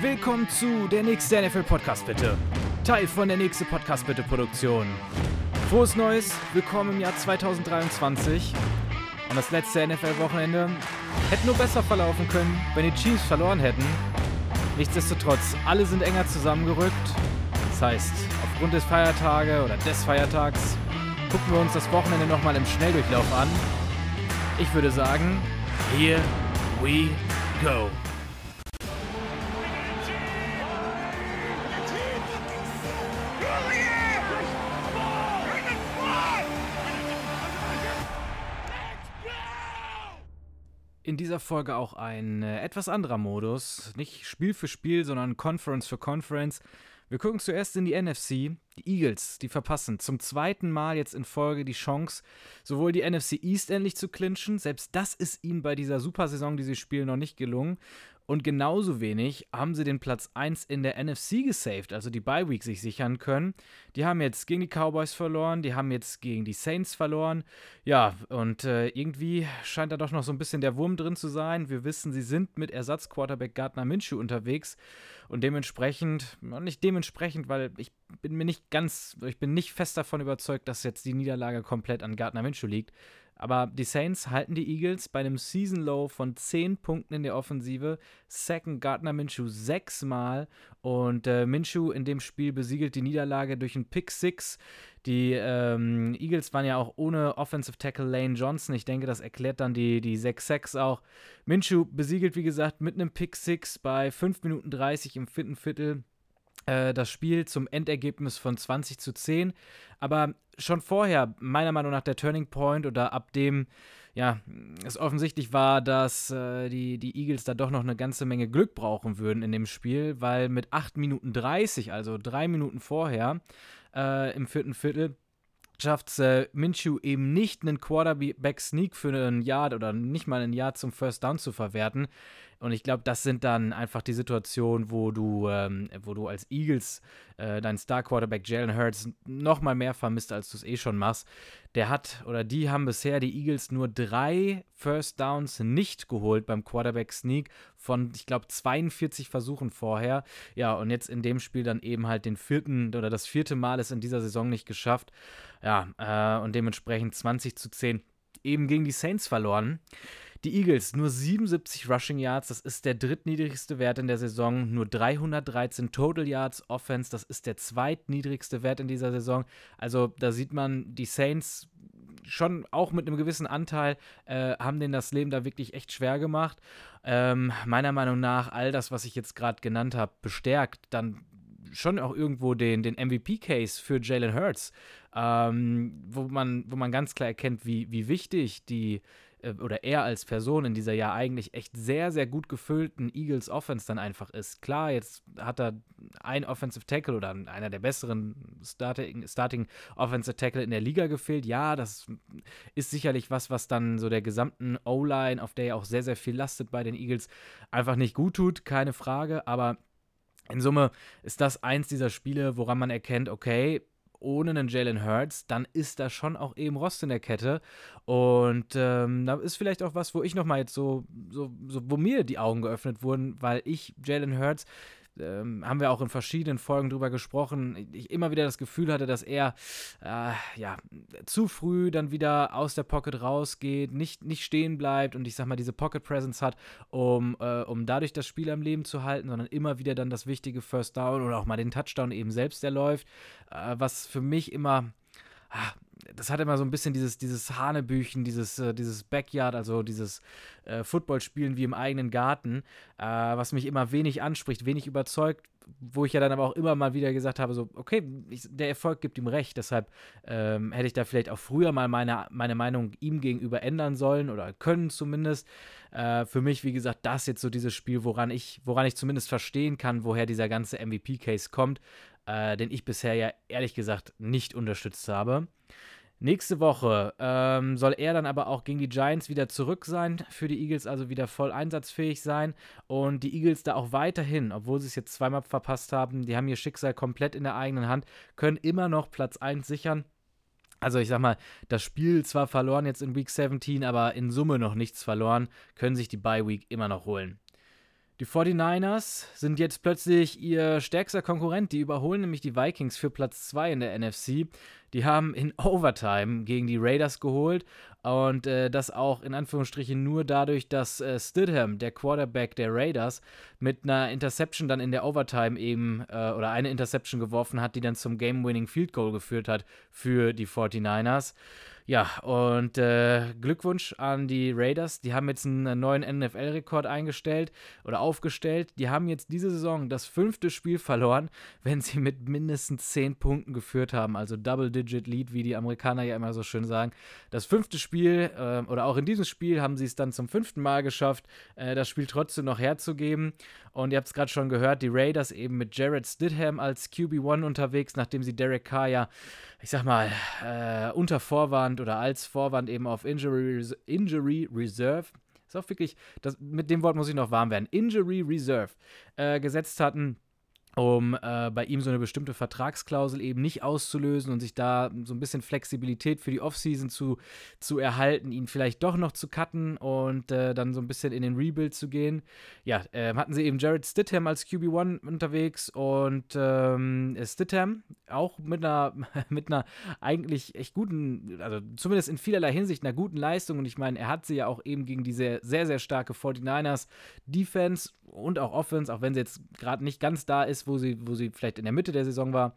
Willkommen zu der nächste NFL Podcast bitte. Teil von der nächste Podcast bitte Produktion. Frohes Neues, willkommen im Jahr 2023. Und das letzte NFL-Wochenende hätte nur besser verlaufen können, wenn die Chiefs verloren hätten. Nichtsdestotrotz, alle sind enger zusammengerückt. Das heißt, aufgrund des Feiertages oder des Feiertags gucken wir uns das Wochenende nochmal im Schnelldurchlauf an. Ich würde sagen, here we go. Dieser Folge auch ein äh, etwas anderer Modus. Nicht Spiel für Spiel, sondern Conference für Conference. Wir gucken zuerst in die NFC. Die Eagles, die verpassen zum zweiten Mal jetzt in Folge die Chance, sowohl die NFC East endlich zu clinchen, selbst das ist ihnen bei dieser Supersaison, die sie spielen, noch nicht gelungen. Und genauso wenig haben sie den Platz 1 in der NFC gesaved, also die Bye Week sich sichern können. Die haben jetzt gegen die Cowboys verloren, die haben jetzt gegen die Saints verloren. Ja, und äh, irgendwie scheint da doch noch so ein bisschen der Wurm drin zu sein. Wir wissen, sie sind mit Ersatzquarterback Gardner Minshew unterwegs und dementsprechend, nicht dementsprechend, weil ich bin mir nicht ganz, ich bin nicht fest davon überzeugt, dass jetzt die Niederlage komplett an Gardner Minshew liegt. Aber die Saints halten die Eagles bei einem Season Low von 10 Punkten in der Offensive, sacken Gardner Minshew sechsmal und äh, Minshew in dem Spiel besiegelt die Niederlage durch einen Pick Six. Die ähm, Eagles waren ja auch ohne Offensive Tackle Lane Johnson. Ich denke, das erklärt dann die, die 6-6 auch. Minshew besiegelt, wie gesagt, mit einem Pick Six bei 5 Minuten 30 im vierten Viertel äh, das Spiel zum Endergebnis von 20 zu 10. Aber schon vorher, meiner Meinung nach, der Turning Point oder ab dem ja, es offensichtlich war, dass äh, die, die Eagles da doch noch eine ganze Menge Glück brauchen würden in dem Spiel, weil mit 8 Minuten 30, also drei Minuten vorher, äh, im vierten Viertel, schafft es äh, Minshew eben nicht, einen Quarterback-Sneak für einen Yard oder nicht mal einen Yard zum First Down zu verwerten. Und ich glaube, das sind dann einfach die Situationen, wo du, ähm, wo du als Eagles äh, deinen Star-Quarterback Jalen Hurts noch mal mehr vermisst, als du es eh schon machst. Der hat oder die haben bisher die Eagles nur drei First Downs nicht geholt beim Quarterback-Sneak von, ich glaube, 42 Versuchen vorher. Ja, und jetzt in dem Spiel dann eben halt den vierten oder das vierte Mal ist in dieser Saison nicht geschafft. Ja, äh, und dementsprechend 20 zu 10 eben gegen die Saints verloren. Die Eagles nur 77 Rushing Yards, das ist der drittniedrigste Wert in der Saison. Nur 313 Total Yards Offense, das ist der zweitniedrigste Wert in dieser Saison. Also da sieht man, die Saints schon auch mit einem gewissen Anteil äh, haben denen das Leben da wirklich echt schwer gemacht. Ähm, meiner Meinung nach, all das, was ich jetzt gerade genannt habe, bestärkt dann schon auch irgendwo den, den MVP-Case für Jalen Hurts, ähm, wo, man, wo man ganz klar erkennt, wie, wie wichtig die oder er als Person in dieser ja eigentlich echt sehr, sehr gut gefüllten Eagles Offense dann einfach ist. Klar, jetzt hat er ein Offensive Tackle oder einer der besseren Starting, Starting Offensive Tackle in der Liga gefehlt. Ja, das ist sicherlich was, was dann so der gesamten O-Line, auf der ja auch sehr, sehr viel lastet bei den Eagles, einfach nicht gut tut, keine Frage. Aber in Summe ist das eins dieser Spiele, woran man erkennt, okay, ohne einen Jalen Hurts, dann ist da schon auch eben Rost in der Kette. Und ähm, da ist vielleicht auch was, wo ich nochmal jetzt so, so, so, wo mir die Augen geöffnet wurden, weil ich Jalen Hurts ähm, haben wir auch in verschiedenen Folgen drüber gesprochen, ich immer wieder das Gefühl hatte, dass er äh, ja, zu früh dann wieder aus der Pocket rausgeht, nicht, nicht stehen bleibt und ich sag mal, diese Pocket Presence hat, um, äh, um dadurch das Spiel am Leben zu halten, sondern immer wieder dann das wichtige First Down oder auch mal den Touchdown eben selbst erläuft, äh, was für mich immer ah, das hat immer so ein bisschen dieses, dieses Hanebüchen, dieses, äh, dieses Backyard, also dieses äh, Footballspielen wie im eigenen Garten, äh, was mich immer wenig anspricht, wenig überzeugt, wo ich ja dann aber auch immer mal wieder gesagt habe, so, okay, ich, der Erfolg gibt ihm recht, deshalb ähm, hätte ich da vielleicht auch früher mal meine, meine Meinung ihm gegenüber ändern sollen oder können zumindest. Äh, für mich, wie gesagt, das jetzt so dieses Spiel, woran ich, woran ich zumindest verstehen kann, woher dieser ganze MVP-Case kommt, äh, den ich bisher ja ehrlich gesagt nicht unterstützt habe. Nächste Woche ähm, soll er dann aber auch gegen die Giants wieder zurück sein, für die Eagles also wieder voll einsatzfähig sein und die Eagles da auch weiterhin, obwohl sie es jetzt zweimal verpasst haben, die haben ihr Schicksal komplett in der eigenen Hand, können immer noch Platz 1 sichern. Also ich sag mal, das Spiel zwar verloren jetzt in Week 17, aber in Summe noch nichts verloren, können sich die Bye Week immer noch holen. Die 49ers sind jetzt plötzlich ihr stärkster Konkurrent. Die überholen nämlich die Vikings für Platz 2 in der NFC. Die haben in Overtime gegen die Raiders geholt und äh, das auch in Anführungsstrichen nur dadurch, dass äh, Stidham, der Quarterback der Raiders, mit einer Interception dann in der Overtime eben äh, oder eine Interception geworfen hat, die dann zum Game-Winning Field Goal geführt hat für die 49ers. Ja, und äh, Glückwunsch an die Raiders. Die haben jetzt einen neuen NFL-Rekord eingestellt oder aufgestellt. Die haben jetzt diese Saison das fünfte Spiel verloren, wenn sie mit mindestens zehn Punkten geführt haben. Also Double-Digit-Lead, wie die Amerikaner ja immer so schön sagen. Das fünfte Spiel äh, oder auch in diesem Spiel haben sie es dann zum fünften Mal geschafft, äh, das Spiel trotzdem noch herzugeben. Und ihr habt es gerade schon gehört, die Raiders eben mit Jared Stidham als QB1 unterwegs, nachdem sie Derek Carr ja, ich sag mal, äh, unter Vorwand oder als Vorwand eben auf Injury, Injury Reserve ist auch wirklich, das, mit dem Wort muss ich noch warm werden, Injury Reserve äh, gesetzt hatten um äh, bei ihm so eine bestimmte Vertragsklausel eben nicht auszulösen und sich da so ein bisschen Flexibilität für die Offseason zu, zu erhalten, ihn vielleicht doch noch zu cutten und äh, dann so ein bisschen in den Rebuild zu gehen. Ja, äh, hatten sie eben Jared Stidham als QB1 unterwegs und ähm, Stidham auch mit einer, mit einer eigentlich echt guten, also zumindest in vielerlei Hinsicht einer guten Leistung und ich meine, er hat sie ja auch eben gegen diese sehr, sehr starke 49ers Defense und auch Offense, auch wenn sie jetzt gerade nicht ganz da ist, wo sie, wo sie vielleicht in der Mitte der Saison war.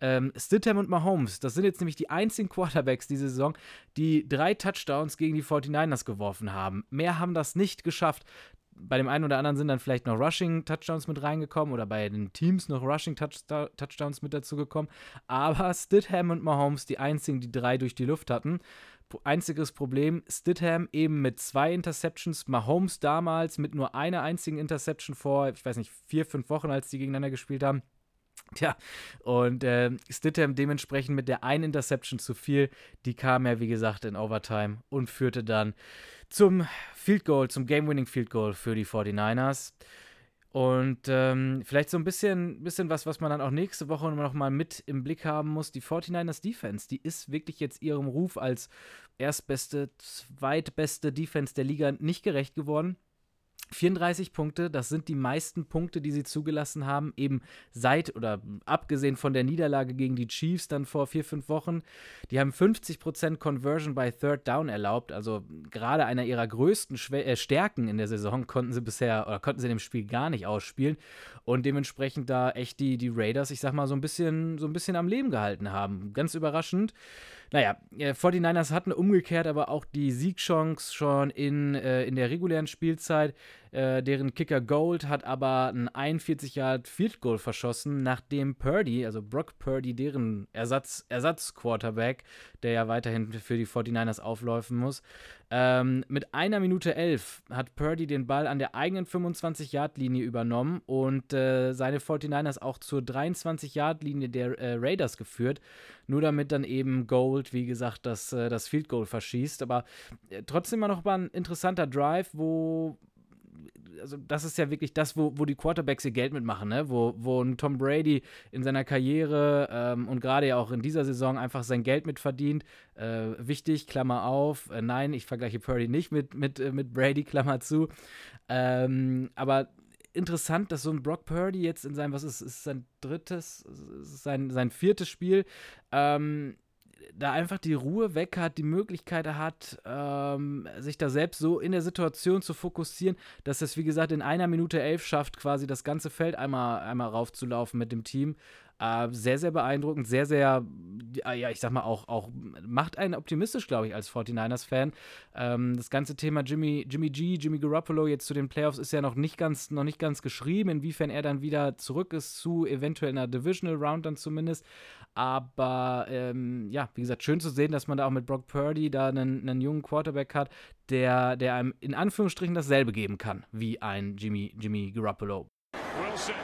Ähm, Stidham und Mahomes, das sind jetzt nämlich die einzigen Quarterbacks diese Saison, die drei Touchdowns gegen die 49ers geworfen haben. Mehr haben das nicht geschafft. Bei dem einen oder anderen sind dann vielleicht noch Rushing-Touchdowns mit reingekommen oder bei den Teams noch Rushing-Touchdowns mit dazu gekommen. Aber Stidham und Mahomes, die einzigen, die drei durch die Luft hatten. Einziges Problem, Stidham eben mit zwei Interceptions, Mahomes damals mit nur einer einzigen Interception vor, ich weiß nicht, vier, fünf Wochen, als die gegeneinander gespielt haben. Tja, und äh, Stidham dementsprechend mit der einen Interception zu viel, die kam ja, wie gesagt, in Overtime und führte dann zum Field Goal, zum Game-Winning Field Goal für die 49ers. Und ähm, vielleicht so ein bisschen, bisschen was, was man dann auch nächste Woche noch mal mit im Blick haben muss. Die 49ers Defense, die ist wirklich jetzt ihrem Ruf als erstbeste, zweitbeste Defense der Liga nicht gerecht geworden. 34 Punkte, das sind die meisten Punkte, die sie zugelassen haben, eben seit oder abgesehen von der Niederlage gegen die Chiefs dann vor vier, fünf Wochen. Die haben 50% Conversion bei Third Down erlaubt, also gerade einer ihrer größten Schwä äh, Stärken in der Saison konnten sie bisher oder konnten sie in dem Spiel gar nicht ausspielen und dementsprechend da echt die, die Raiders, ich sag mal, so ein bisschen, so ein bisschen am Leben gehalten haben. Ganz überraschend. Naja, 49ers äh, hatten umgekehrt aber auch die Siegchance schon in, äh, in der regulären Spielzeit. Äh, deren Kicker Gold hat aber ein 41 Yard Field Goal verschossen, nachdem Purdy, also Brock Purdy, deren Ersatz, Ersatz-Quarterback, der ja weiterhin für die 49ers aufläufen muss, ähm, mit einer Minute elf hat Purdy den Ball an der eigenen 25-Yard-Linie übernommen und äh, seine 49ers auch zur 23-Yard-Linie der äh, Raiders geführt. Nur damit dann eben Gold, wie gesagt, das, äh, das Field Goal verschießt. Aber äh, trotzdem mal noch mal ein interessanter Drive, wo also das ist ja wirklich das, wo, wo die Quarterbacks ihr Geld mitmachen, ne? wo, wo ein Tom Brady in seiner Karriere ähm, und gerade ja auch in dieser Saison einfach sein Geld mitverdient. Äh, wichtig, Klammer auf, äh, nein, ich vergleiche Purdy nicht mit, mit, äh, mit Brady, Klammer zu. Ähm, aber interessant, dass so ein Brock Purdy jetzt in seinem, was ist, ist sein drittes, sein, sein viertes Spiel, ähm, da einfach die Ruhe weg hat, die Möglichkeit hat, ähm, sich da selbst so in der Situation zu fokussieren, dass es, wie gesagt, in einer Minute elf schafft, quasi das ganze Feld einmal, einmal raufzulaufen mit dem Team. Äh, sehr, sehr beeindruckend, sehr, sehr, ja, ich sag mal, auch, auch macht einen optimistisch, glaube ich, als 49ers-Fan. Ähm, das ganze Thema Jimmy, Jimmy G, Jimmy Garoppolo jetzt zu den Playoffs ist ja noch nicht ganz, noch nicht ganz geschrieben, inwiefern er dann wieder zurück ist zu eventuell einer Divisional Round dann zumindest. Aber ähm, ja, wie gesagt, schön zu sehen, dass man da auch mit Brock Purdy da einen, einen jungen Quarterback hat, der, der einem in Anführungsstrichen dasselbe geben kann wie ein Jimmy, Jimmy Garoppolo. Wilson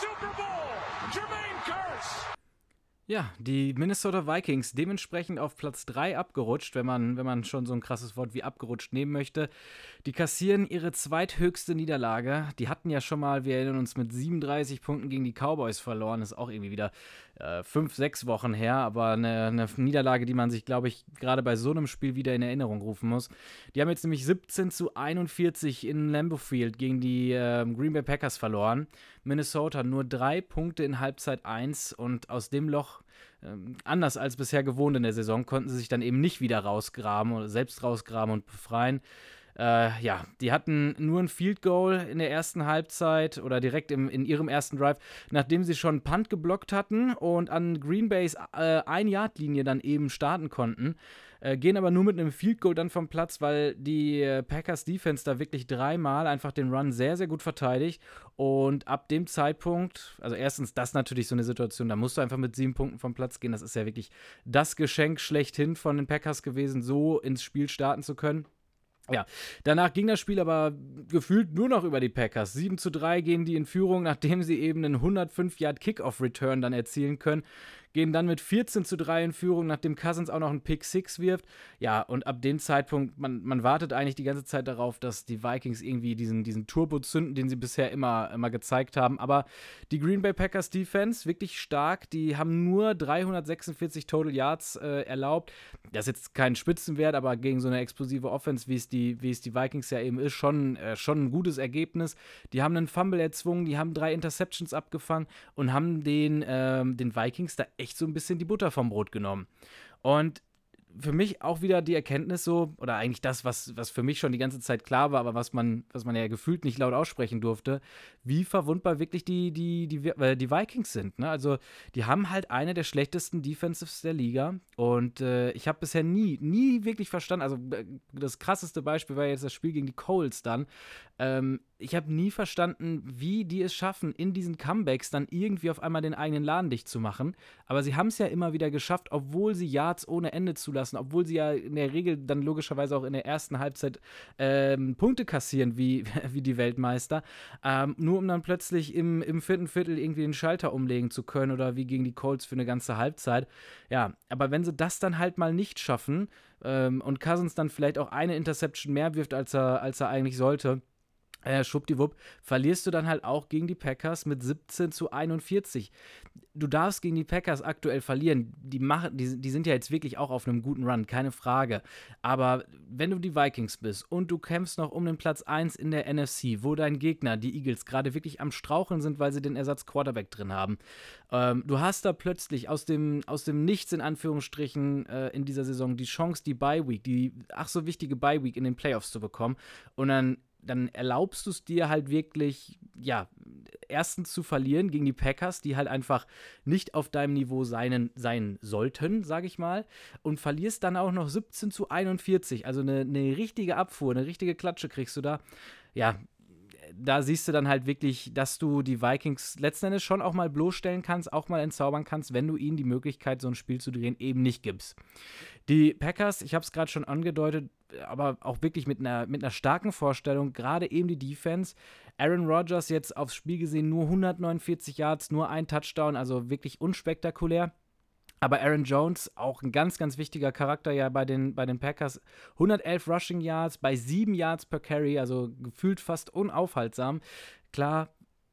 Super Bowl. Jermaine Curse. Ja, die Minnesota Vikings dementsprechend auf Platz 3 abgerutscht, wenn man, wenn man schon so ein krasses Wort wie abgerutscht nehmen möchte. Die kassieren ihre zweithöchste Niederlage. Die hatten ja schon mal, wir erinnern uns, mit 37 Punkten gegen die Cowboys verloren. Ist auch irgendwie wieder äh, fünf, sechs Wochen her, aber eine, eine Niederlage, die man sich, glaube ich, gerade bei so einem Spiel wieder in Erinnerung rufen muss. Die haben jetzt nämlich 17 zu 41 in Lambeau Field gegen die äh, Green Bay Packers verloren. Minnesota nur drei Punkte in Halbzeit 1 und aus dem Loch ähm, anders als bisher gewohnt in der Saison, konnten sie sich dann eben nicht wieder rausgraben oder selbst rausgraben und befreien. Äh, ja, die hatten nur ein Field Goal in der ersten Halbzeit oder direkt im, in ihrem ersten Drive, nachdem sie schon Punt geblockt hatten und an Green Bays äh, Ein-Yard-Linie dann eben starten konnten. Äh, gehen aber nur mit einem Field Goal dann vom Platz, weil die äh, Packers Defense da wirklich dreimal einfach den Run sehr, sehr gut verteidigt. Und ab dem Zeitpunkt, also erstens, das ist natürlich so eine Situation, da musst du einfach mit sieben Punkten vom Platz gehen. Das ist ja wirklich das Geschenk schlechthin von den Packers gewesen, so ins Spiel starten zu können. Ja, danach ging das Spiel aber gefühlt nur noch über die Packers. 7 zu 3 gehen die in Führung, nachdem sie eben einen 105 Yard Kickoff-Return dann erzielen können gehen dann mit 14 zu 3 in Führung, nachdem Cousins auch noch einen Pick 6 wirft. Ja, und ab dem Zeitpunkt, man, man wartet eigentlich die ganze Zeit darauf, dass die Vikings irgendwie diesen, diesen Turbo zünden, den sie bisher immer, immer gezeigt haben. Aber die Green Bay Packers Defense, wirklich stark, die haben nur 346 Total Yards äh, erlaubt. Das ist jetzt kein Spitzenwert, aber gegen so eine explosive Offense, wie es die, wie es die Vikings ja eben ist, schon, äh, schon ein gutes Ergebnis. Die haben einen Fumble erzwungen, die haben drei Interceptions abgefangen und haben den, ähm, den Vikings da echt so ein bisschen die Butter vom Brot genommen. Und für mich auch wieder die Erkenntnis so, oder eigentlich das, was, was für mich schon die ganze Zeit klar war, aber was man, was man ja gefühlt nicht laut aussprechen durfte, wie verwundbar wirklich die, die, die, äh, die Vikings sind. Ne? Also, die haben halt eine der schlechtesten Defensives der Liga. Und äh, ich habe bisher nie, nie wirklich verstanden, also äh, das krasseste Beispiel war jetzt das Spiel gegen die Coles dann. Ähm, ich habe nie verstanden, wie die es schaffen, in diesen Comebacks dann irgendwie auf einmal den eigenen Laden dicht zu machen. Aber sie haben es ja immer wieder geschafft, obwohl sie Yards ohne Ende zulassen, obwohl sie ja in der Regel dann logischerweise auch in der ersten Halbzeit ähm, Punkte kassieren, wie, wie die Weltmeister. Ähm, nur um dann plötzlich im, im vierten Viertel irgendwie den Schalter umlegen zu können oder wie gegen die Colts für eine ganze Halbzeit. Ja, aber wenn sie das dann halt mal nicht schaffen ähm, und Cousins dann vielleicht auch eine Interception mehr wirft, als er, als er eigentlich sollte, äh, schwuppdiwupp, verlierst du dann halt auch gegen die Packers mit 17 zu 41. Du darfst gegen die Packers aktuell verlieren. Die, machen, die, die sind ja jetzt wirklich auch auf einem guten Run, keine Frage. Aber wenn du die Vikings bist und du kämpfst noch um den Platz 1 in der NFC, wo dein Gegner, die Eagles, gerade wirklich am Straucheln sind, weil sie den Ersatz Quarterback drin haben, ähm, du hast da plötzlich aus dem, aus dem Nichts in Anführungsstrichen äh, in dieser Saison die Chance, die Bye Week, die ach so wichtige Bye Week in den Playoffs zu bekommen. Und dann dann erlaubst du es dir halt wirklich, ja, erstens zu verlieren gegen die Packers, die halt einfach nicht auf deinem Niveau sein, sein sollten, sage ich mal, und verlierst dann auch noch 17 zu 41. Also eine, eine richtige Abfuhr, eine richtige Klatsche kriegst du da. Ja, da siehst du dann halt wirklich, dass du die Vikings letzten Endes schon auch mal bloßstellen kannst, auch mal entzaubern kannst, wenn du ihnen die Möglichkeit, so ein Spiel zu drehen, eben nicht gibst. Die Packers, ich habe es gerade schon angedeutet, aber auch wirklich mit einer, mit einer starken Vorstellung, gerade eben die Defense. Aaron Rodgers jetzt aufs Spiel gesehen nur 149 Yards, nur ein Touchdown, also wirklich unspektakulär. Aber Aaron Jones, auch ein ganz, ganz wichtiger Charakter ja bei den, bei den Packers. 111 Rushing Yards bei 7 Yards per Carry, also gefühlt fast unaufhaltsam. Klar,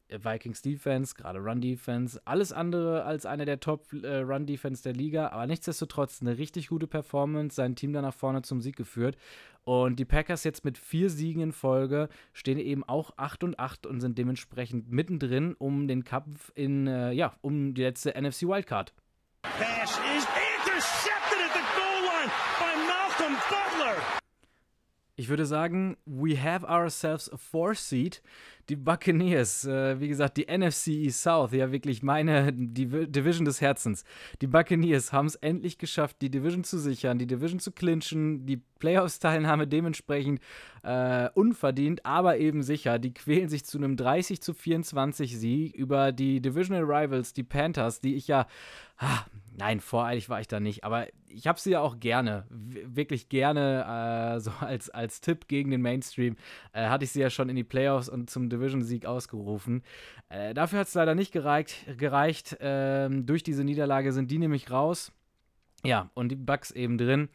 Vikings Defense, gerade Run Defense, alles andere als eine der Top äh, Run Defense der Liga, aber nichtsdestotrotz eine richtig gute Performance, sein Team dann nach vorne zum Sieg geführt. Und die Packers jetzt mit vier Siegen in Folge stehen eben auch 8 und 8 und sind dementsprechend mittendrin um den Kampf in, äh, ja, um die letzte NFC Wildcard. Pass is intercepted at the goal line by Malcolm Butler. Ich würde sagen, we have ourselves a four seed die Buccaneers, äh, wie gesagt, die NFC South, ja wirklich meine die Division des Herzens. Die Buccaneers haben es endlich geschafft, die Division zu sichern, die Division zu clinchen, die Playoffs-Teilnahme dementsprechend äh, unverdient, aber eben sicher. Die quälen sich zu einem 30 zu 24 Sieg über die Divisional Rivals, die Panthers, die ich ja, ah, nein, voreilig war ich da nicht, aber ich habe sie ja auch gerne, wirklich gerne, äh, so als, als Tipp gegen den Mainstream, äh, hatte ich sie ja schon in die Playoffs und zum Division-Sieg ausgerufen. Äh, dafür hat es leider nicht gereicht. gereicht. Ähm, durch diese Niederlage sind die nämlich raus. Ja, und die Bugs eben drin.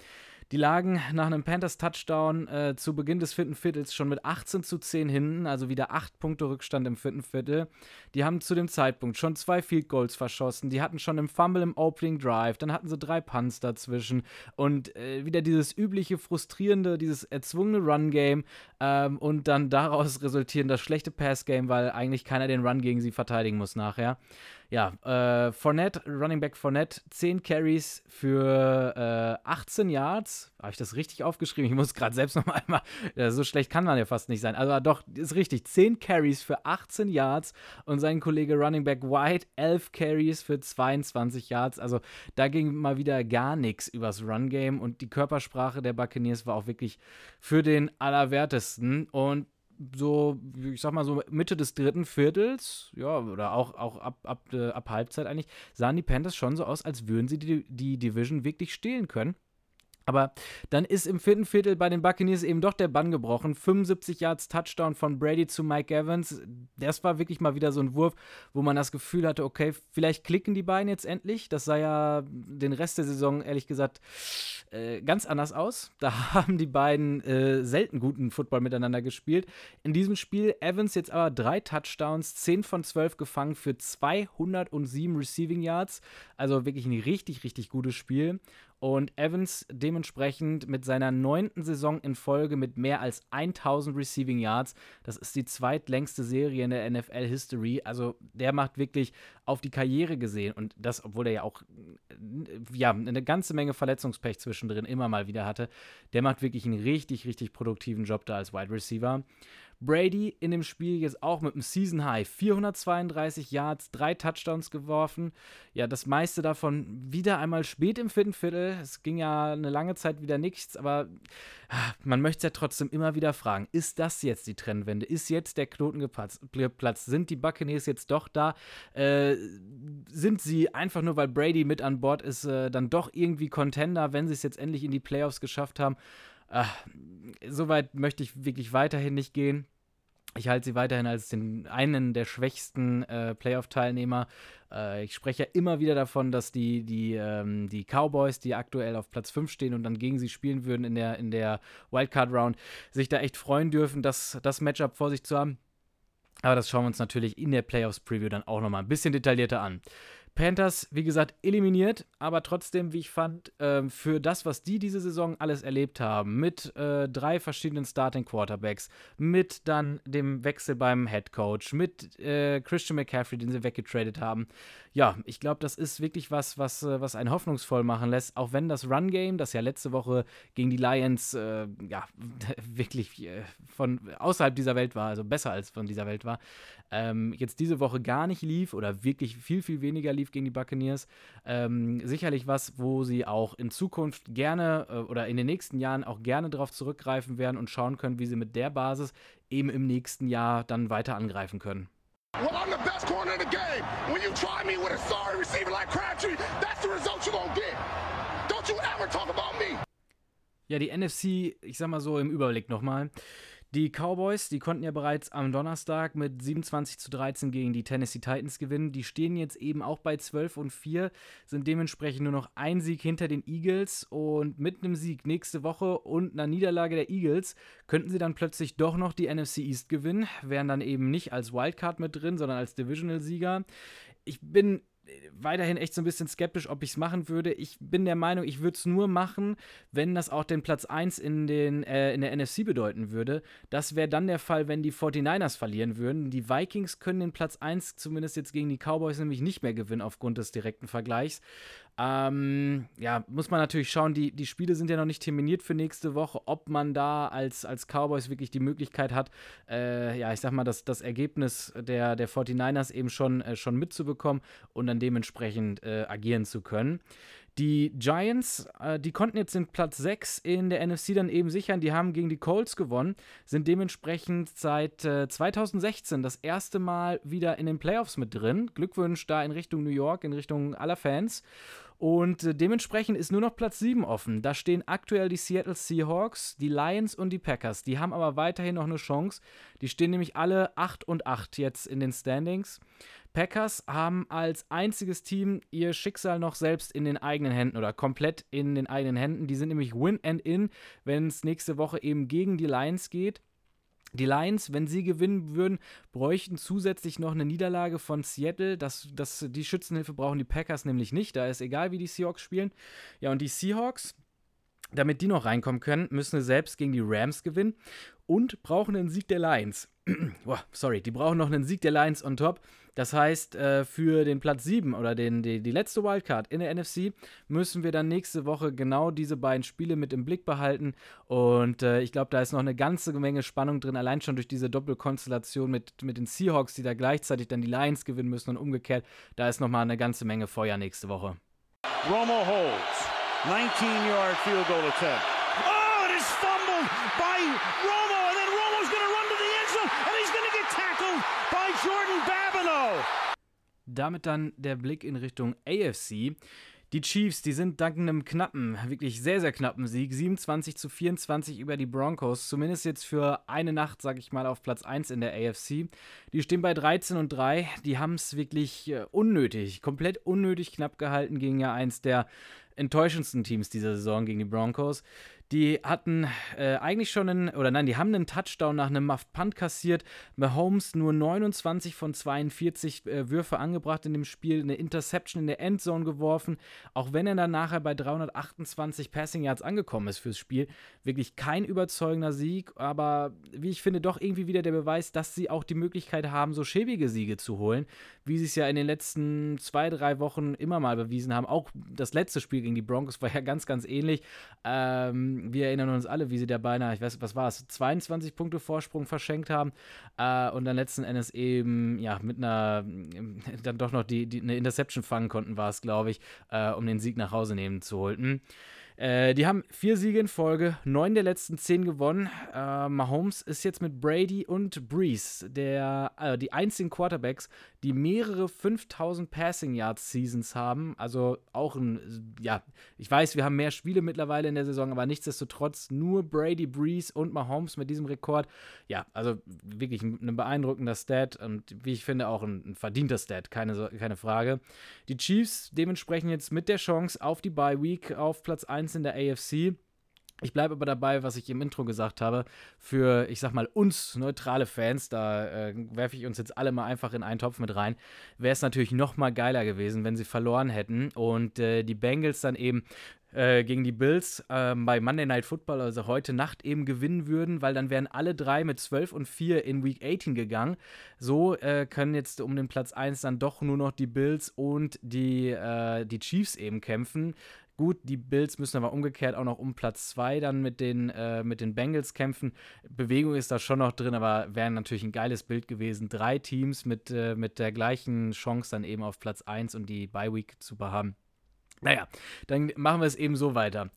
Die lagen nach einem Panthers-Touchdown äh, zu Beginn des vierten Viertels schon mit 18 zu 10 hinten, also wieder 8 Punkte Rückstand im vierten Viertel. Die haben zu dem Zeitpunkt schon zwei Field Goals verschossen. Die hatten schon einen Fumble im Opening Drive, dann hatten sie drei Punts dazwischen und äh, wieder dieses übliche frustrierende, dieses erzwungene Run-Game ähm, und dann daraus resultieren das schlechte Pass-Game, weil eigentlich keiner den Run gegen sie verteidigen muss nachher ja, äh, Fournette, Running Back Fournette, 10 Carries für äh, 18 Yards. Habe ich das richtig aufgeschrieben? Ich muss gerade selbst noch einmal, ja, so schlecht kann man ja fast nicht sein. Also doch, ist richtig. 10 Carries für 18 Yards und sein Kollege Running Back White 11 Carries für 22 Yards. Also da ging mal wieder gar nichts übers Run-Game und die Körpersprache der Buccaneers war auch wirklich für den Allerwertesten. Und so, ich sag mal so Mitte des dritten Viertels, ja, oder auch, auch ab, ab, äh, ab Halbzeit eigentlich, sahen die Panthers schon so aus, als würden sie die, die Division wirklich stehlen können. Aber dann ist im vierten Viertel bei den Buccaneers eben doch der Bann gebrochen. 75 Yards Touchdown von Brady zu Mike Evans. Das war wirklich mal wieder so ein Wurf, wo man das Gefühl hatte, okay, vielleicht klicken die beiden jetzt endlich. Das sah ja den Rest der Saison, ehrlich gesagt, äh, ganz anders aus. Da haben die beiden äh, selten guten Football miteinander gespielt. In diesem Spiel Evans jetzt aber drei Touchdowns, 10 von 12 gefangen für 207 Receiving Yards. Also wirklich ein richtig, richtig gutes Spiel. Und Evans dementsprechend mit seiner neunten Saison in Folge mit mehr als 1000 Receiving Yards. Das ist die zweitlängste Serie in der NFL History. Also der macht wirklich auf die Karriere gesehen und das, obwohl er ja auch ja, eine ganze Menge Verletzungspech zwischendrin immer mal wieder hatte. Der macht wirklich einen richtig, richtig produktiven Job da als Wide Receiver. Brady in dem Spiel jetzt auch mit einem Season High 432 Yards, drei Touchdowns geworfen. Ja, das meiste davon wieder einmal spät im vierten Viertel. Es ging ja eine lange Zeit wieder nichts, aber ah, man möchte es ja trotzdem immer wieder fragen: Ist das jetzt die Trendwende? Ist jetzt der Knoten geplatzt? Sind die Buccaneers jetzt doch da? Äh, sind sie einfach nur, weil Brady mit an Bord ist, äh, dann doch irgendwie Contender, wenn sie es jetzt endlich in die Playoffs geschafft haben? Ach, so weit möchte ich wirklich weiterhin nicht gehen. Ich halte sie weiterhin als den einen der schwächsten äh, Playoff-Teilnehmer. Äh, ich spreche ja immer wieder davon, dass die, die, ähm, die Cowboys, die aktuell auf Platz 5 stehen und dann gegen sie spielen würden in der, in der Wildcard-Round, sich da echt freuen dürfen, das, das Matchup vor sich zu haben. Aber das schauen wir uns natürlich in der Playoffs-Preview dann auch nochmal ein bisschen detaillierter an. Panthers, wie gesagt, eliminiert, aber trotzdem, wie ich fand, äh, für das, was die diese Saison alles erlebt haben, mit äh, drei verschiedenen Starting Quarterbacks, mit dann dem Wechsel beim Head Coach, mit äh, Christian McCaffrey, den sie weggetradet haben. Ja, ich glaube, das ist wirklich was, was, äh, was einen hoffnungsvoll machen lässt, auch wenn das Run-Game, das ja letzte Woche gegen die Lions äh, ja, wirklich äh, von außerhalb dieser Welt war, also besser als von dieser Welt war, ähm, jetzt diese Woche gar nicht lief oder wirklich viel, viel weniger lief gegen die Buccaneers. Ähm, sicherlich was, wo sie auch in Zukunft gerne äh, oder in den nächsten Jahren auch gerne darauf zurückgreifen werden und schauen können, wie sie mit der Basis eben im nächsten Jahr dann weiter angreifen können. Well, I'm the best corner in the game. When you try me with a sorry receiver like Crabtree, that's the result you're gonna get. Don't you ever talk about me. Ja, die NFC, ich sag mal so im Überblick nochmal. Die Cowboys, die konnten ja bereits am Donnerstag mit 27 zu 13 gegen die Tennessee Titans gewinnen. Die stehen jetzt eben auch bei 12 und 4, sind dementsprechend nur noch ein Sieg hinter den Eagles. Und mit einem Sieg nächste Woche und einer Niederlage der Eagles könnten sie dann plötzlich doch noch die NFC East gewinnen, wären dann eben nicht als Wildcard mit drin, sondern als Divisional-Sieger. Ich bin weiterhin echt so ein bisschen skeptisch, ob ich es machen würde. Ich bin der Meinung, ich würde es nur machen, wenn das auch den Platz 1 in, den, äh, in der NFC bedeuten würde. Das wäre dann der Fall, wenn die 49ers verlieren würden. Die Vikings können den Platz 1 zumindest jetzt gegen die Cowboys nämlich nicht mehr gewinnen aufgrund des direkten Vergleichs. Ähm, ja, muss man natürlich schauen, die, die Spiele sind ja noch nicht terminiert für nächste Woche, ob man da als, als Cowboys wirklich die Möglichkeit hat, äh, ja, ich sag mal, das, das Ergebnis der, der 49ers eben schon, äh, schon mitzubekommen und dann dementsprechend äh, agieren zu können. Die Giants, äh, die konnten jetzt den Platz 6 in der NFC dann eben sichern. Die haben gegen die Colts gewonnen, sind dementsprechend seit äh, 2016 das erste Mal wieder in den Playoffs mit drin. Glückwunsch da in Richtung New York, in Richtung aller Fans. Und äh, dementsprechend ist nur noch Platz 7 offen. Da stehen aktuell die Seattle Seahawks, die Lions und die Packers. Die haben aber weiterhin noch eine Chance. Die stehen nämlich alle 8 und 8 jetzt in den Standings. Packers haben als einziges Team ihr Schicksal noch selbst in den eigenen Händen oder komplett in den eigenen Händen. Die sind nämlich Win and In, wenn es nächste Woche eben gegen die Lions geht. Die Lions, wenn sie gewinnen würden, bräuchten zusätzlich noch eine Niederlage von Seattle. Das, das, die Schützenhilfe brauchen die Packers nämlich nicht. Da ist egal, wie die Seahawks spielen. Ja, und die Seahawks, damit die noch reinkommen können, müssen sie selbst gegen die Rams gewinnen und brauchen einen Sieg der Lions. Boah, sorry, die brauchen noch einen Sieg der Lions on top. Das heißt, äh, für den Platz 7 oder den, die, die letzte Wildcard in der NFC müssen wir dann nächste Woche genau diese beiden Spiele mit im Blick behalten. Und äh, ich glaube, da ist noch eine ganze Menge Spannung drin, allein schon durch diese Doppelkonstellation mit, mit den Seahawks, die da gleichzeitig dann die Lions gewinnen müssen und umgekehrt. Da ist nochmal eine ganze Menge Feuer nächste Woche. Romo holds. 19-yard field goal attempt. Oh, it is fumbled by Romo, Damit dann der Blick in Richtung AFC. Die Chiefs, die sind dank einem knappen, wirklich sehr, sehr knappen Sieg, 27 zu 24 über die Broncos, zumindest jetzt für eine Nacht, sag ich mal, auf Platz 1 in der AFC. Die stehen bei 13 und 3, die haben es wirklich äh, unnötig, komplett unnötig knapp gehalten gegen ja eins der enttäuschendsten Teams dieser Saison gegen die Broncos. Die hatten äh, eigentlich schon einen, oder nein, die haben einen Touchdown nach einem Muffed Punt kassiert. Mahomes nur 29 von 42 äh, Würfe angebracht in dem Spiel, eine Interception in der Endzone geworfen. Auch wenn er dann nachher bei 328 Passing Yards angekommen ist fürs Spiel. Wirklich kein überzeugender Sieg, aber wie ich finde, doch irgendwie wieder der Beweis, dass sie auch die Möglichkeit haben, so schäbige Siege zu holen, wie sie es ja in den letzten zwei, drei Wochen immer mal bewiesen haben. Auch das letzte Spiel gegen die Broncos war ja ganz, ganz ähnlich. Ähm, wir erinnern uns alle, wie sie da beinahe, ich weiß, was war es, 22 Punkte Vorsprung verschenkt haben äh, und dann letzten Endes eben, ja, mit einer, dann doch noch die, die eine Interception fangen konnten, war es, glaube ich, äh, um den Sieg nach Hause nehmen zu holen. Äh, die haben vier Siege in Folge, neun der letzten zehn gewonnen. Äh, Mahomes ist jetzt mit Brady und Breeze der, äh, die einzigen Quarterbacks, die mehrere 5000 Passing Yards Seasons haben. Also auch ein, ja, ich weiß, wir haben mehr Spiele mittlerweile in der Saison, aber nichtsdestotrotz nur Brady, Breeze und Mahomes mit diesem Rekord. Ja, also wirklich ein, ein beeindruckender Stat und wie ich finde auch ein, ein verdienter Stat, keine, keine Frage. Die Chiefs dementsprechend jetzt mit der Chance auf die Bye Week auf Platz 1 1 in der AFC. Ich bleibe aber dabei, was ich im Intro gesagt habe. Für, ich sag mal, uns neutrale Fans, da äh, werfe ich uns jetzt alle mal einfach in einen Topf mit rein, wäre es natürlich noch mal geiler gewesen, wenn sie verloren hätten und äh, die Bengals dann eben äh, gegen die Bills äh, bei Monday Night Football, also heute Nacht eben gewinnen würden, weil dann wären alle drei mit 12 und 4 in Week 18 gegangen. So äh, können jetzt um den Platz 1 dann doch nur noch die Bills und die, äh, die Chiefs eben kämpfen. Gut, die Bills müssen aber umgekehrt auch noch um Platz 2 dann mit den, äh, mit den Bengals kämpfen. Bewegung ist da schon noch drin, aber wäre natürlich ein geiles Bild gewesen. Drei Teams mit, äh, mit der gleichen Chance dann eben auf Platz 1 und die Bye Week zu behaben. Naja, dann machen wir es eben so weiter.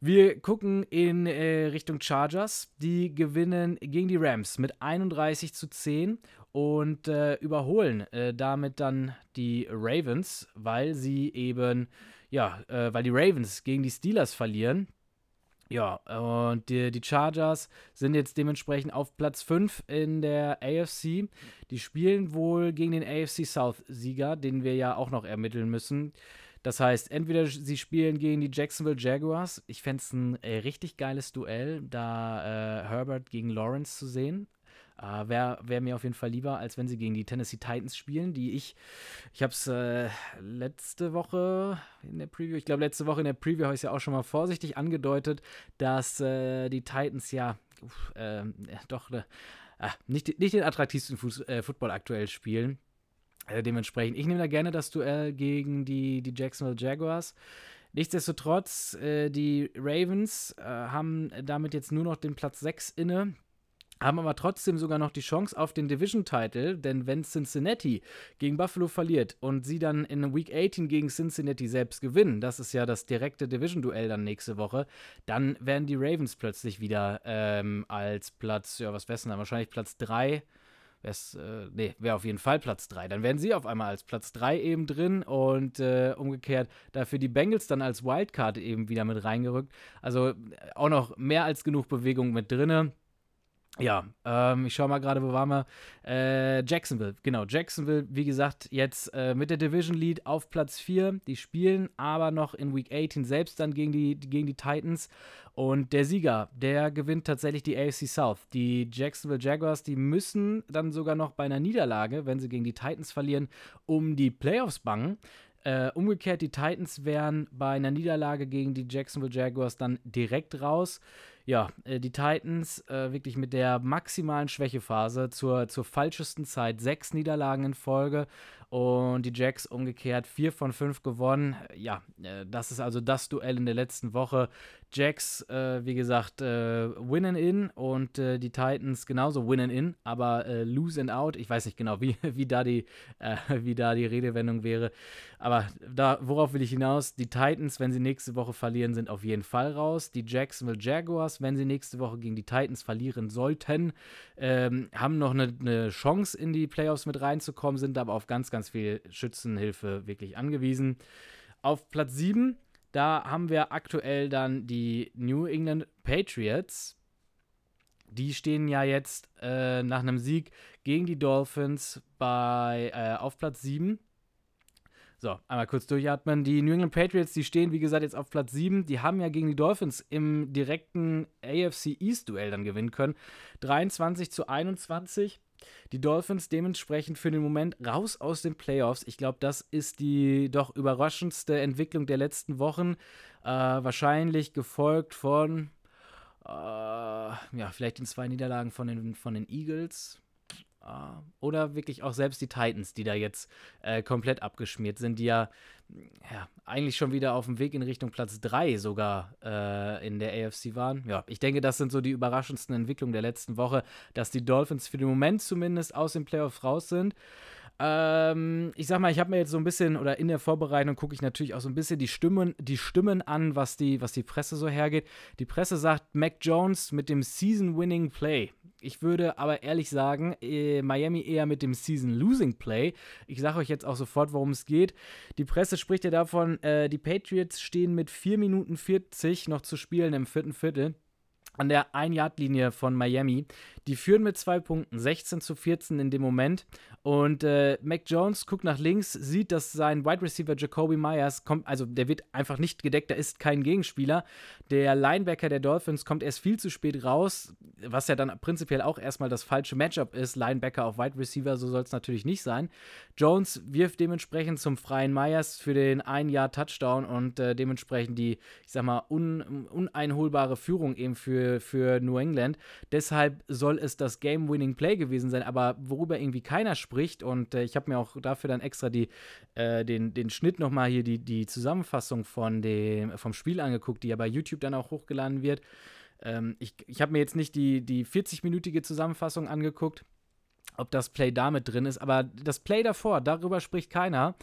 Wir gucken in äh, Richtung Chargers. Die gewinnen gegen die Rams mit 31 zu 10 und äh, überholen äh, damit dann die Ravens, weil sie eben ja, äh, weil die Ravens gegen die Steelers verlieren. Ja, und die, die, Chargers sind jetzt dementsprechend auf Platz 5 in der AFC. Die spielen wohl gegen den AFC South-Sieger, den wir ja auch noch ermitteln müssen. Das heißt, entweder sie spielen gegen die Jacksonville Jaguars. Ich fände es ein äh, richtig geiles Duell, da äh, Herbert gegen Lawrence zu sehen. Äh, Wäre wär mir auf jeden Fall lieber, als wenn sie gegen die Tennessee Titans spielen, die ich, ich habe es äh, letzte Woche in der Preview, ich glaube letzte Woche in der Preview habe ich es ja auch schon mal vorsichtig angedeutet, dass äh, die Titans ja uff, ähm, doch äh, nicht, nicht den attraktivsten Fuß, äh, Football aktuell spielen. Äh, dementsprechend, ich nehme da gerne das Duell gegen die, die Jacksonville Jaguars. Nichtsdestotrotz, äh, die Ravens äh, haben damit jetzt nur noch den Platz 6 inne haben aber trotzdem sogar noch die Chance auf den Division-Title, denn wenn Cincinnati gegen Buffalo verliert und sie dann in Week 18 gegen Cincinnati selbst gewinnen, das ist ja das direkte Division-Duell dann nächste Woche, dann werden die Ravens plötzlich wieder ähm, als Platz, ja, was wissen dann, wahrscheinlich Platz 3 äh, nee, wäre auf jeden Fall Platz 3. Dann wären sie auf einmal als Platz 3 eben drin und äh, umgekehrt dafür die Bengals dann als Wildcard eben wieder mit reingerückt. Also äh, auch noch mehr als genug Bewegung mit drinne. Ja, ähm, ich schaue mal gerade, wo waren wir? Äh, Jacksonville, genau. Jacksonville, wie gesagt, jetzt äh, mit der Division Lead auf Platz 4. Die spielen aber noch in Week 18 selbst dann gegen die, gegen die Titans. Und der Sieger, der gewinnt tatsächlich die AFC South. Die Jacksonville Jaguars, die müssen dann sogar noch bei einer Niederlage, wenn sie gegen die Titans verlieren, um die Playoffs bangen. Äh, umgekehrt, die Titans wären bei einer Niederlage gegen die Jacksonville Jaguars dann direkt raus ja, äh, die Titans äh, wirklich mit der maximalen Schwächephase zur, zur falschesten Zeit. Sechs Niederlagen in Folge und die Jacks umgekehrt vier von fünf gewonnen. Ja, äh, das ist also das Duell in der letzten Woche. Jacks, äh, wie gesagt, äh, winnen in und äh, die Titans genauso winnen in, aber äh, lose and out. Ich weiß nicht genau, wie, wie, da die, äh, wie da die Redewendung wäre. Aber da, worauf will ich hinaus? Die Titans, wenn sie nächste Woche verlieren, sind auf jeden Fall raus. Die Jacksonville Jaguars, wenn sie nächste Woche gegen die Titans verlieren sollten, ähm, haben noch eine, eine Chance in die Playoffs mit reinzukommen, sind aber auf ganz, ganz ganz viel Schützenhilfe wirklich angewiesen. Auf Platz 7, da haben wir aktuell dann die New England Patriots. Die stehen ja jetzt äh, nach einem Sieg gegen die Dolphins bei, äh, auf Platz 7. So, einmal kurz durchatmen. Die New England Patriots, die stehen, wie gesagt, jetzt auf Platz 7. Die haben ja gegen die Dolphins im direkten AFC East-Duell dann gewinnen können. 23 zu 21. Die Dolphins dementsprechend für den Moment raus aus den Playoffs. Ich glaube, das ist die doch überraschendste Entwicklung der letzten Wochen. Äh, wahrscheinlich gefolgt von, äh, ja, vielleicht den zwei Niederlagen von den, von den Eagles. Uh, oder wirklich auch selbst die Titans, die da jetzt äh, komplett abgeschmiert sind, die ja, ja, eigentlich schon wieder auf dem Weg in Richtung Platz 3 sogar äh, in der AFC waren. Ja, ich denke, das sind so die überraschendsten Entwicklungen der letzten Woche, dass die Dolphins für den Moment zumindest aus den Playoffs raus sind. Ähm, ich sag mal, ich habe mir jetzt so ein bisschen, oder in der Vorbereitung gucke ich natürlich auch so ein bisschen die Stimmen, die Stimmen an, was die, was die Presse so hergeht. Die Presse sagt, Mac Jones mit dem Season-Winning Play. Ich würde aber ehrlich sagen, äh, Miami eher mit dem Season-Losing Play. Ich sage euch jetzt auch sofort, worum es geht. Die Presse spricht ja davon, äh, die Patriots stehen mit 4 Minuten 40 noch zu spielen im vierten Viertel an der Ein-Yard-Linie von Miami. Die führen mit zwei Punkten, 16 zu 14 in dem Moment. Und äh, Mac Jones guckt nach links, sieht, dass sein Wide Receiver Jacoby Myers kommt, also der wird einfach nicht gedeckt, da ist kein Gegenspieler. Der Linebacker der Dolphins kommt erst viel zu spät raus, was ja dann prinzipiell auch erstmal das falsche Matchup ist. Linebacker auf Wide Receiver, so soll es natürlich nicht sein. Jones wirft dementsprechend zum freien Myers für den ein Jahr Touchdown und äh, dementsprechend die, ich sag mal, un, uneinholbare Führung eben für, für New England. Deshalb soll es das Game-Winning Play gewesen sein, aber worüber irgendwie keiner spricht und äh, ich habe mir auch dafür dann extra die, äh, den, den Schnitt nochmal hier, die, die Zusammenfassung von dem, vom Spiel angeguckt, die ja bei YouTube dann auch hochgeladen wird. Ähm, ich ich habe mir jetzt nicht die, die 40-minütige Zusammenfassung angeguckt, ob das Play damit drin ist. Aber das Play davor, darüber spricht keiner.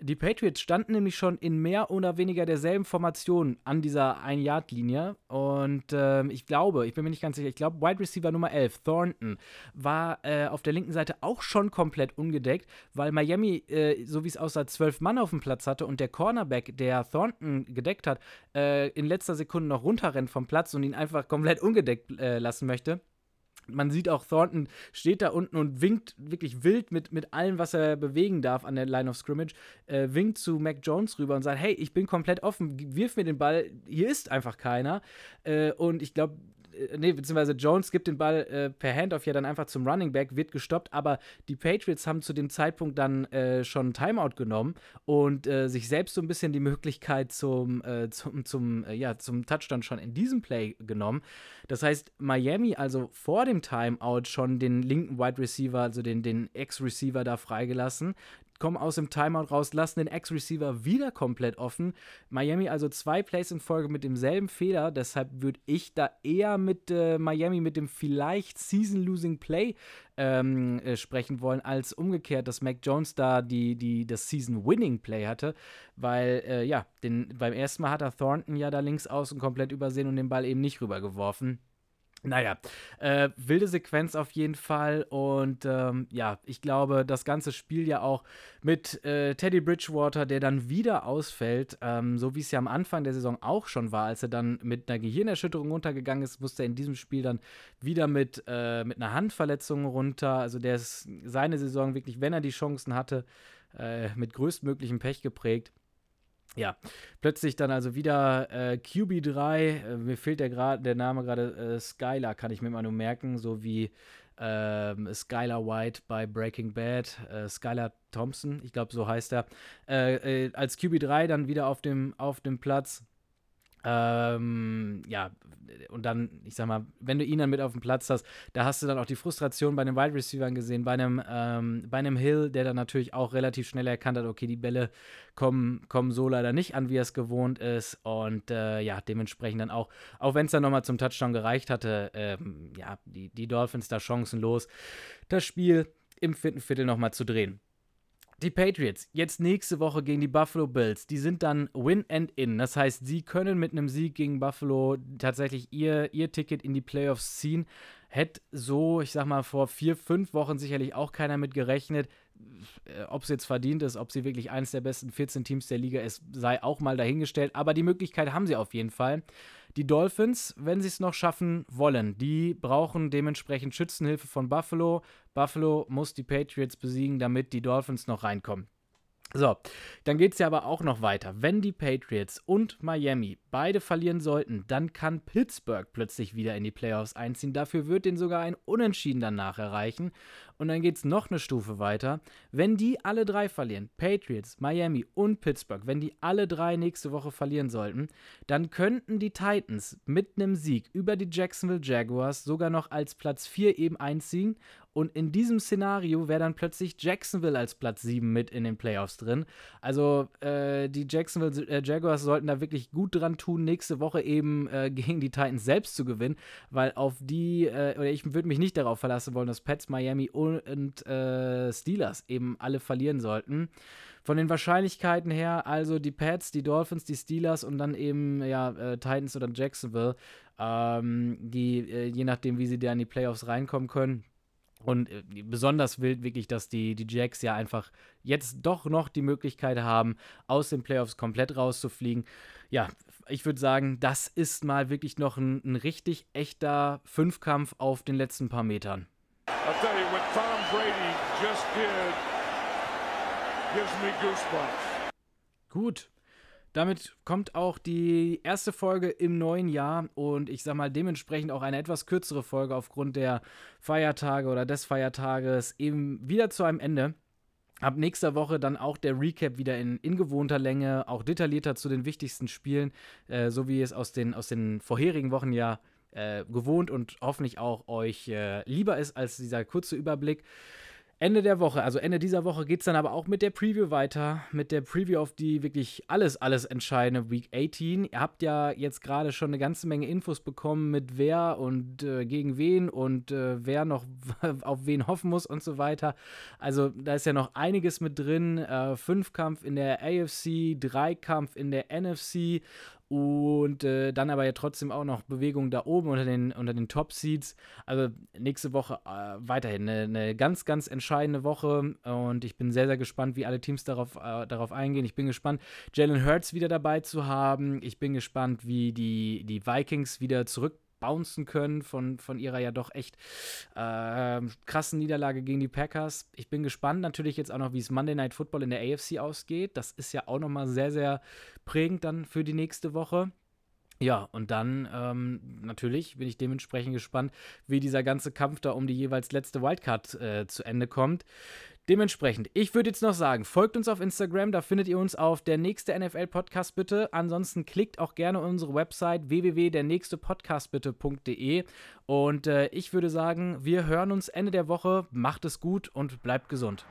Die Patriots standen nämlich schon in mehr oder weniger derselben Formation an dieser Ein-Yard-Linie. Und äh, ich glaube, ich bin mir nicht ganz sicher, ich glaube, Wide Receiver Nummer 11, Thornton, war äh, auf der linken Seite auch schon komplett ungedeckt, weil Miami, äh, so wie es aussah, zwölf Mann auf dem Platz hatte und der Cornerback, der Thornton gedeckt hat, äh, in letzter Sekunde noch runterrennt vom Platz und ihn einfach komplett ungedeckt äh, lassen möchte man sieht auch, Thornton steht da unten und winkt wirklich wild mit, mit allem, was er bewegen darf an der Line of Scrimmage, äh, winkt zu Mac Jones rüber und sagt, hey, ich bin komplett offen, wirf mir den Ball, hier ist einfach keiner. Äh, und ich glaube, nee, beziehungsweise Jones gibt den Ball äh, per Handoff ja dann einfach zum Running Back, wird gestoppt, aber die Patriots haben zu dem Zeitpunkt dann äh, schon Timeout genommen und äh, sich selbst so ein bisschen die Möglichkeit zum, äh, zum, zum, äh, ja, zum Touchdown schon in diesem Play genommen. Das heißt, Miami also vor dem Timeout schon den linken Wide Receiver, also den, den Ex-Receiver da freigelassen kommen aus dem Timeout raus, lassen den Ex-Receiver wieder komplett offen. Miami also zwei Plays in Folge mit demselben Fehler. Deshalb würde ich da eher mit äh, Miami mit dem vielleicht Season-Losing Play ähm, äh, sprechen wollen, als umgekehrt, dass Mac Jones da die, die, das Season-Winning Play hatte. Weil, äh, ja, den, beim ersten Mal hat er Thornton ja da links außen komplett übersehen und den Ball eben nicht rübergeworfen. Naja, äh, wilde Sequenz auf jeden Fall. Und ähm, ja, ich glaube, das ganze Spiel ja auch mit äh, Teddy Bridgewater, der dann wieder ausfällt, ähm, so wie es ja am Anfang der Saison auch schon war, als er dann mit einer Gehirnerschütterung runtergegangen ist, musste er in diesem Spiel dann wieder mit, äh, mit einer Handverletzung runter. Also der ist seine Saison wirklich, wenn er die Chancen hatte, äh, mit größtmöglichem Pech geprägt. Ja, plötzlich dann also wieder äh, QB3, äh, mir fehlt der, der Name gerade, äh, Skylar kann ich mir mal nur merken, so wie ähm, Skylar White bei Breaking Bad, äh, Skylar Thompson, ich glaube so heißt er, äh, äh, als QB3 dann wieder auf dem, auf dem Platz. Ähm, ja, und dann, ich sag mal, wenn du ihn dann mit auf dem Platz hast, da hast du dann auch die Frustration bei den Wide Receivers gesehen, bei einem, ähm, bei einem Hill, der dann natürlich auch relativ schnell erkannt hat, okay, die Bälle kommen, kommen so leider nicht an, wie er es gewohnt ist. Und äh, ja, dementsprechend dann auch, auch wenn es dann nochmal zum Touchdown gereicht hatte, ähm, ja, die, die Dolphins da chancenlos, das Spiel im vierten Viertel nochmal zu drehen. Die Patriots, jetzt nächste Woche gegen die Buffalo Bills, die sind dann Win and In. Das heißt, sie können mit einem Sieg gegen Buffalo tatsächlich ihr, ihr Ticket in die Playoffs ziehen. Hätte so, ich sag mal, vor vier, fünf Wochen sicherlich auch keiner mit gerechnet. Äh, ob es jetzt verdient ist, ob sie wirklich eines der besten 14 Teams der Liga ist, sei auch mal dahingestellt. Aber die Möglichkeit haben sie auf jeden Fall. Die Dolphins, wenn sie es noch schaffen wollen, die brauchen dementsprechend Schützenhilfe von Buffalo. Buffalo muss die Patriots besiegen, damit die Dolphins noch reinkommen. So, dann geht es ja aber auch noch weiter. Wenn die Patriots und Miami beide verlieren sollten, dann kann Pittsburgh plötzlich wieder in die Playoffs einziehen. Dafür wird den sogar ein Unentschieden danach erreichen. Und dann geht es noch eine Stufe weiter. Wenn die alle drei verlieren, Patriots, Miami und Pittsburgh, wenn die alle drei nächste Woche verlieren sollten, dann könnten die Titans mit einem Sieg über die Jacksonville Jaguars sogar noch als Platz 4 eben einziehen. Und in diesem Szenario wäre dann plötzlich Jacksonville als Platz 7 mit in den Playoffs drin. Also äh, die Jacksonville äh, Jaguars sollten da wirklich gut dran tun, nächste Woche eben äh, gegen die Titans selbst zu gewinnen, weil auf die, äh, oder ich würde mich nicht darauf verlassen wollen, dass Pets, Miami und äh, Steelers eben alle verlieren sollten. Von den Wahrscheinlichkeiten her, also die Pets, die Dolphins, die Steelers und dann eben ja, äh, Titans oder Jacksonville, ähm, die je nachdem, wie sie da in die Playoffs reinkommen können, und äh, besonders wild wirklich, dass die, die Jacks ja einfach jetzt doch noch die Möglichkeit haben, aus den Playoffs komplett rauszufliegen. Ja, ich würde sagen, das ist mal wirklich noch ein, ein richtig echter Fünfkampf auf den letzten paar Metern. I'll tell you, what Tom Brady just did gives me goosebumps. Gut, damit kommt auch die erste Folge im neuen Jahr und ich sag mal dementsprechend auch eine etwas kürzere Folge aufgrund der Feiertage oder des Feiertages eben wieder zu einem Ende. Ab nächster Woche dann auch der Recap wieder in, in gewohnter Länge, auch detaillierter zu den wichtigsten Spielen, äh, so wie es aus den, aus den vorherigen Wochen ja äh, gewohnt und hoffentlich auch euch äh, lieber ist als dieser kurze Überblick. Ende der Woche, also Ende dieser Woche, geht es dann aber auch mit der Preview weiter. Mit der Preview auf die wirklich alles, alles entscheidende Week 18. Ihr habt ja jetzt gerade schon eine ganze Menge Infos bekommen, mit wer und äh, gegen wen und äh, wer noch auf wen hoffen muss und so weiter. Also da ist ja noch einiges mit drin. Äh, Fünfkampf in der AFC, Dreikampf in der NFC und äh, dann aber ja trotzdem auch noch Bewegung da oben unter den, unter den Top-Seeds. Also nächste Woche äh, weiterhin eine, eine, ganz, ganz entscheidende Woche. Und ich bin sehr, sehr gespannt, wie alle Teams darauf, äh, darauf eingehen. Ich bin gespannt, Jalen Hurts wieder dabei zu haben. Ich bin gespannt, wie die, die Vikings wieder zurück bouncen können von, von ihrer ja doch echt äh, krassen Niederlage gegen die Packers. Ich bin gespannt natürlich jetzt auch noch, wie es Monday Night Football in der AFC ausgeht. Das ist ja auch nochmal sehr, sehr prägend dann für die nächste Woche. Ja, und dann ähm, natürlich bin ich dementsprechend gespannt, wie dieser ganze Kampf da um die jeweils letzte Wildcard äh, zu Ende kommt. Dementsprechend, ich würde jetzt noch sagen, folgt uns auf Instagram, da findet ihr uns auf der nächste NFL Podcast bitte. Ansonsten klickt auch gerne unsere Website www.dernächstepodcastbitte.de und äh, ich würde sagen, wir hören uns Ende der Woche. Macht es gut und bleibt gesund.